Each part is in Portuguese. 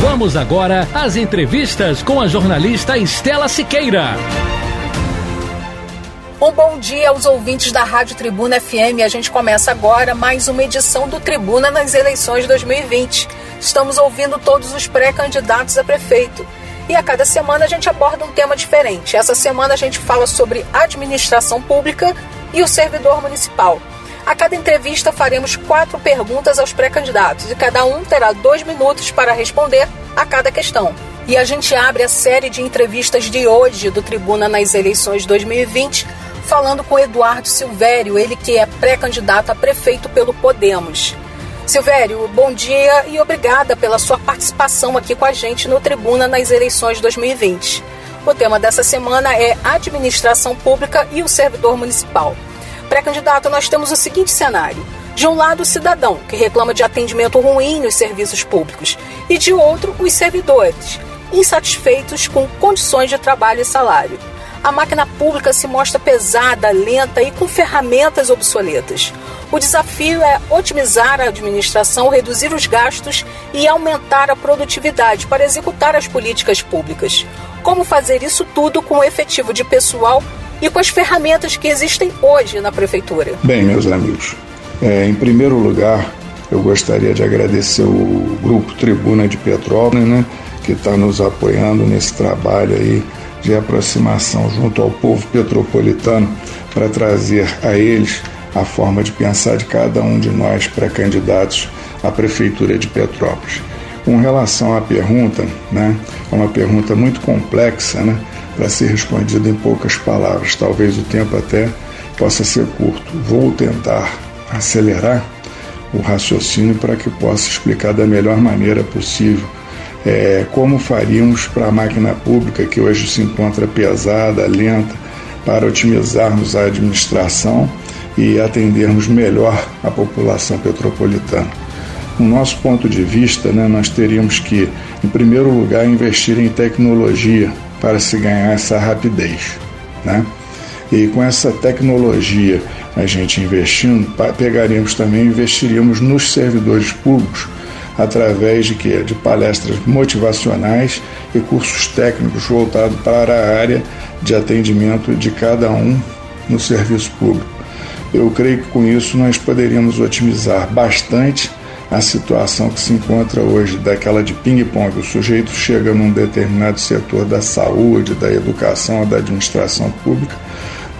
Vamos agora às entrevistas com a jornalista Estela Siqueira. Um bom dia aos ouvintes da Rádio Tribuna FM. A gente começa agora mais uma edição do Tribuna nas eleições 2020. Estamos ouvindo todos os pré-candidatos a prefeito. E a cada semana a gente aborda um tema diferente. Essa semana a gente fala sobre administração pública e o servidor municipal. A cada entrevista faremos quatro perguntas aos pré-candidatos e cada um terá dois minutos para responder a cada questão. E a gente abre a série de entrevistas de hoje do Tribuna nas eleições 2020 falando com Eduardo Silvério, ele que é pré-candidato a prefeito pelo Podemos. Silvério, bom dia e obrigada pela sua participação aqui com a gente no Tribuna nas eleições 2020. O tema dessa semana é Administração Pública e o Servidor Municipal. Pré-candidato, nós temos o seguinte cenário. De um lado, o cidadão, que reclama de atendimento ruim nos serviços públicos, e de outro, os servidores, insatisfeitos com condições de trabalho e salário a máquina pública se mostra pesada, lenta e com ferramentas obsoletas. O desafio é otimizar a administração, reduzir os gastos e aumentar a produtividade para executar as políticas públicas. Como fazer isso tudo com o efetivo de pessoal e com as ferramentas que existem hoje na Prefeitura? Bem, meus amigos, é, em primeiro lugar, eu gostaria de agradecer o Grupo Tribuna de Petrópolis, né, que está nos apoiando nesse trabalho aí de aproximação junto ao povo petropolitano para trazer a eles a forma de pensar de cada um de nós pré-candidatos à Prefeitura de Petrópolis. Com relação à pergunta, né, é uma pergunta muito complexa né, para ser respondida em poucas palavras. Talvez o tempo até possa ser curto. Vou tentar acelerar o raciocínio para que possa explicar da melhor maneira possível é, como faríamos para a máquina pública, que hoje se encontra pesada, lenta, para otimizarmos a administração e atendermos melhor a população petropolitana. No nosso ponto de vista, né, nós teríamos que, em primeiro lugar, investir em tecnologia para se ganhar essa rapidez. Né? E com essa tecnologia, a gente investindo, pegaríamos também investiríamos nos servidores públicos através de quê? De palestras motivacionais e cursos técnicos voltados para a área de atendimento de cada um no serviço público. Eu creio que com isso nós poderíamos otimizar bastante a situação que se encontra hoje, daquela de ping-pong. O sujeito chega num determinado setor da saúde, da educação, da administração pública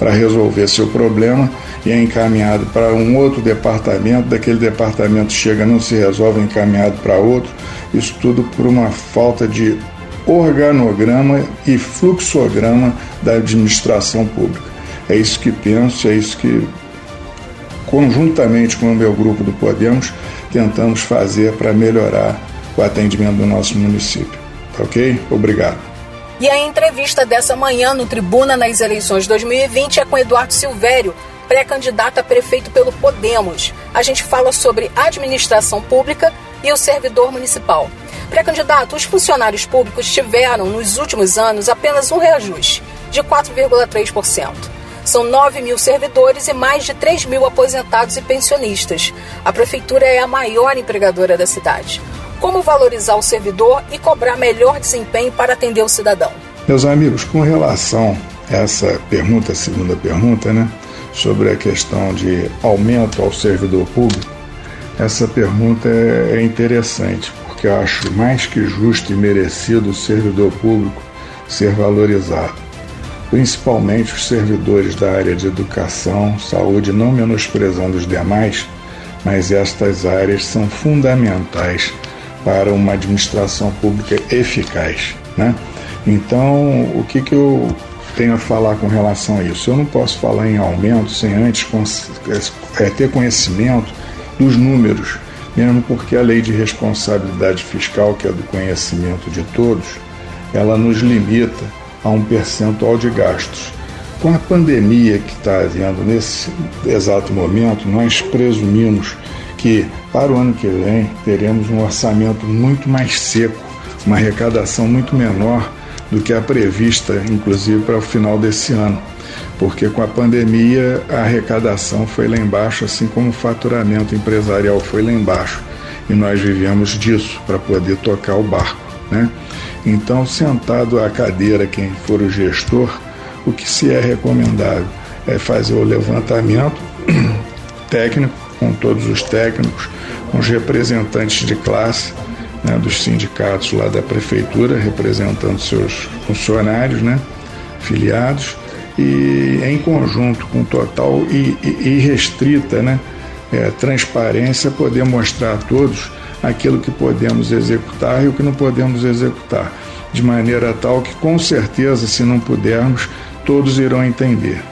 para resolver seu problema e é encaminhado para um outro departamento, daquele departamento chega, não se resolve, é encaminhado para outro, isso tudo por uma falta de organograma e fluxograma da administração pública. É isso que penso, é isso que, conjuntamente com o meu grupo do Podemos, tentamos fazer para melhorar o atendimento do nosso município. Tá ok? Obrigado. E a entrevista dessa manhã no Tribuna nas eleições 2020 é com Eduardo Silvério, pré-candidato a prefeito pelo Podemos. A gente fala sobre administração pública e o servidor municipal. Pré-candidato, os funcionários públicos tiveram, nos últimos anos, apenas um reajuste, de 4,3%. São 9 mil servidores e mais de 3 mil aposentados e pensionistas. A prefeitura é a maior empregadora da cidade como valorizar o servidor e cobrar melhor desempenho para atender o cidadão. Meus amigos, com relação a essa pergunta, segunda pergunta, né, sobre a questão de aumento ao servidor público, essa pergunta é, interessante, porque acho mais que justo e merecido o servidor público ser valorizado. Principalmente os servidores da área de educação, saúde, não menosprezando os demais, mas estas áreas são fundamentais para uma administração pública eficaz. Né? Então, o que, que eu tenho a falar com relação a isso? Eu não posso falar em aumento sem antes é, ter conhecimento dos números mesmo porque a lei de responsabilidade fiscal, que é do conhecimento de todos, ela nos limita a um percentual de gastos. Com a pandemia que está havendo nesse exato momento, nós presumimos que para o ano que vem teremos um orçamento muito mais seco, uma arrecadação muito menor do que a prevista, inclusive para o final desse ano. Porque com a pandemia a arrecadação foi lá embaixo, assim como o faturamento empresarial foi lá embaixo. E nós vivemos disso para poder tocar o barco. Né? Então, sentado à cadeira, quem for o gestor, o que se é recomendável é fazer o levantamento técnico, com todos os técnicos, com os representantes de classe, né, dos sindicatos lá da prefeitura, representando seus funcionários, né, filiados, e em conjunto com total e, e, e restrita né, é, transparência, poder mostrar a todos aquilo que podemos executar e o que não podemos executar, de maneira tal que, com certeza, se não pudermos, todos irão entender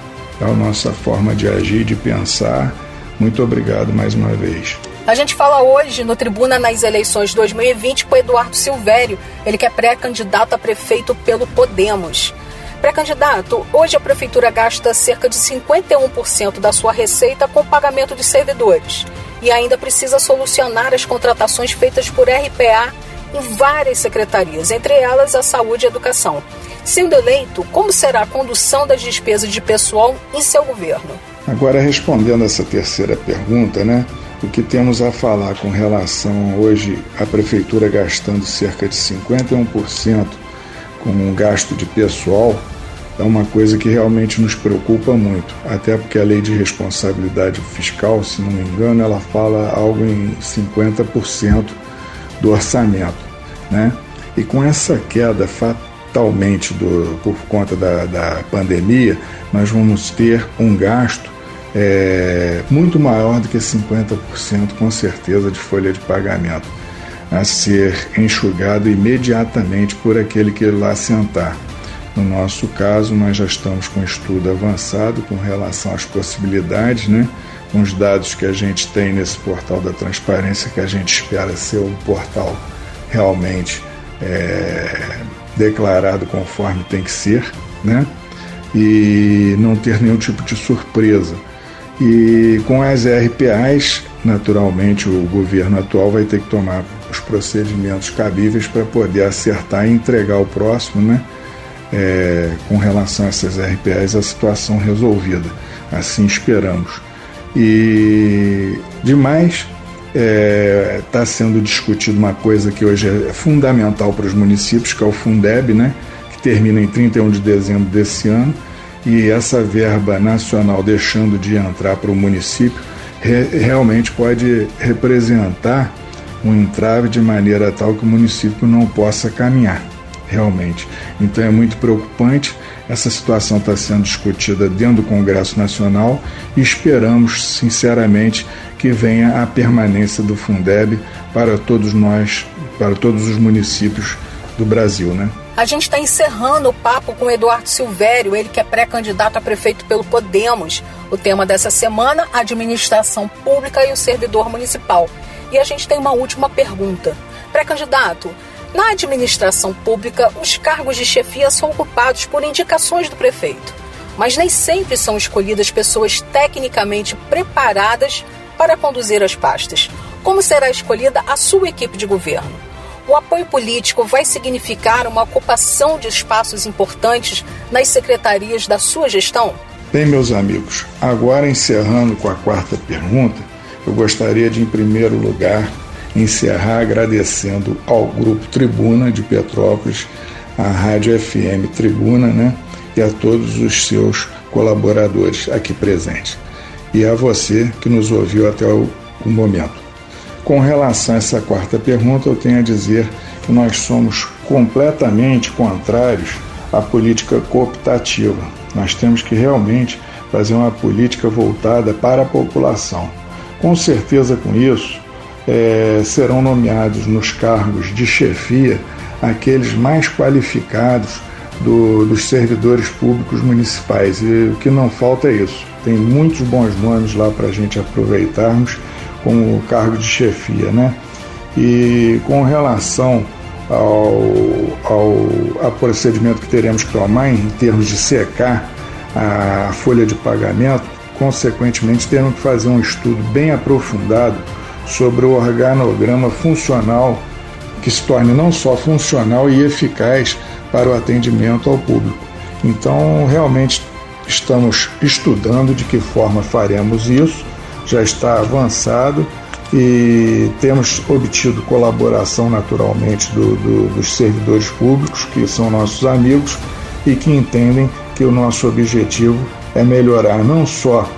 a nossa forma de agir, de pensar. Muito obrigado mais uma vez. A gente fala hoje no Tribuna nas eleições 2020 com Eduardo Silvério, ele que é pré-candidato a prefeito pelo Podemos. Pré-candidato, hoje a prefeitura gasta cerca de 51% da sua receita com pagamento de servidores e ainda precisa solucionar as contratações feitas por RPA em várias secretarias, entre elas a saúde e educação. Sendo eleito, como será a condução das despesas de pessoal em seu governo? Agora, respondendo essa terceira pergunta, né? O que temos a falar com relação hoje a prefeitura gastando cerca de 51% com um gasto de pessoal é uma coisa que realmente nos preocupa muito, até porque a lei de responsabilidade fiscal, se não me engano, ela fala algo em 50% do orçamento, né? E com essa queda fatalmente do, por conta da, da pandemia, nós vamos ter um gasto é, muito maior do que 50%, com certeza, de folha de pagamento a ser enxugado imediatamente por aquele que lá sentar. No nosso caso, nós já estamos com estudo avançado com relação às possibilidades, né? com os dados que a gente tem nesse portal da transparência, que a gente espera ser um portal realmente é, declarado conforme tem que ser, né? e não ter nenhum tipo de surpresa. E com as RPAs, naturalmente, o governo atual vai ter que tomar os procedimentos cabíveis para poder acertar e entregar ao próximo, né? É, com relação a essas RPAs, a situação resolvida. Assim esperamos. E demais, está é, tá sendo discutido uma coisa que hoje é fundamental para os municípios, que é o Fundeb, né? que termina em 31 de dezembro desse ano, e essa verba nacional deixando de entrar para o município re, realmente pode representar um entrave de maneira tal que o município não possa caminhar, realmente. Então é muito preocupante. Essa situação está sendo discutida dentro do Congresso Nacional e esperamos, sinceramente, que venha a permanência do Fundeb para todos nós, para todos os municípios do Brasil, né? A gente está encerrando o papo com Eduardo Silvério, ele que é pré-candidato a prefeito pelo Podemos. O tema dessa semana, administração pública e o servidor municipal. E a gente tem uma última pergunta. Pré-candidato, na administração pública, os cargos de chefia são ocupados por indicações do prefeito, mas nem sempre são escolhidas pessoas tecnicamente preparadas para conduzir as pastas. Como será escolhida a sua equipe de governo? O apoio político vai significar uma ocupação de espaços importantes nas secretarias da sua gestão? Bem, meus amigos, agora encerrando com a quarta pergunta, eu gostaria de, em primeiro lugar, encerrar agradecendo ao Grupo Tribuna de Petrópolis, à Rádio FM Tribuna, né? E a todos os seus colaboradores aqui presentes. E a você que nos ouviu até o, o momento. Com relação a essa quarta pergunta, eu tenho a dizer que nós somos completamente contrários à política cooptativa. Nós temos que realmente fazer uma política voltada para a população. Com certeza, com isso, é, serão nomeados nos cargos de chefia aqueles mais qualificados do, dos servidores públicos municipais. E o que não falta é isso. Tem muitos bons nomes lá para a gente aproveitarmos com o cargo de chefia, né? E com relação ao, ao, ao procedimento que teremos que tomar em termos de secar a folha de pagamento, consequentemente teremos que fazer um estudo bem aprofundado sobre o organograma funcional que se torne não só funcional e eficaz para o atendimento ao público. Então, realmente estamos estudando de que forma faremos isso, já está avançado e temos obtido colaboração naturalmente do, do, dos servidores públicos, que são nossos amigos e que entendem que o nosso objetivo é melhorar não só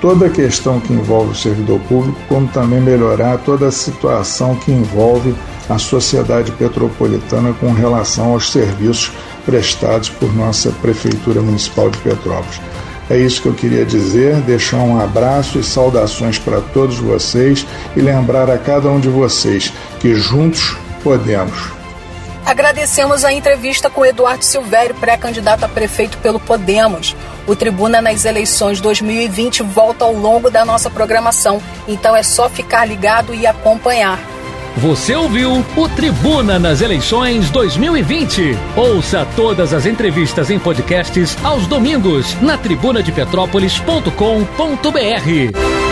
toda a questão que envolve o servidor público, como também melhorar toda a situação que envolve a sociedade petropolitana com relação aos serviços prestados por nossa Prefeitura Municipal de Petrópolis. É isso que eu queria dizer, deixar um abraço e saudações para todos vocês e lembrar a cada um de vocês que juntos podemos. Agradecemos a entrevista com Eduardo Silvério, pré-candidato a prefeito pelo Podemos. O Tribuna nas eleições 2020 volta ao longo da nossa programação, então é só ficar ligado e acompanhar. Você ouviu o Tribuna nas eleições 2020. Ouça todas as entrevistas em podcasts aos domingos na tribunadepetrópolis.com.br.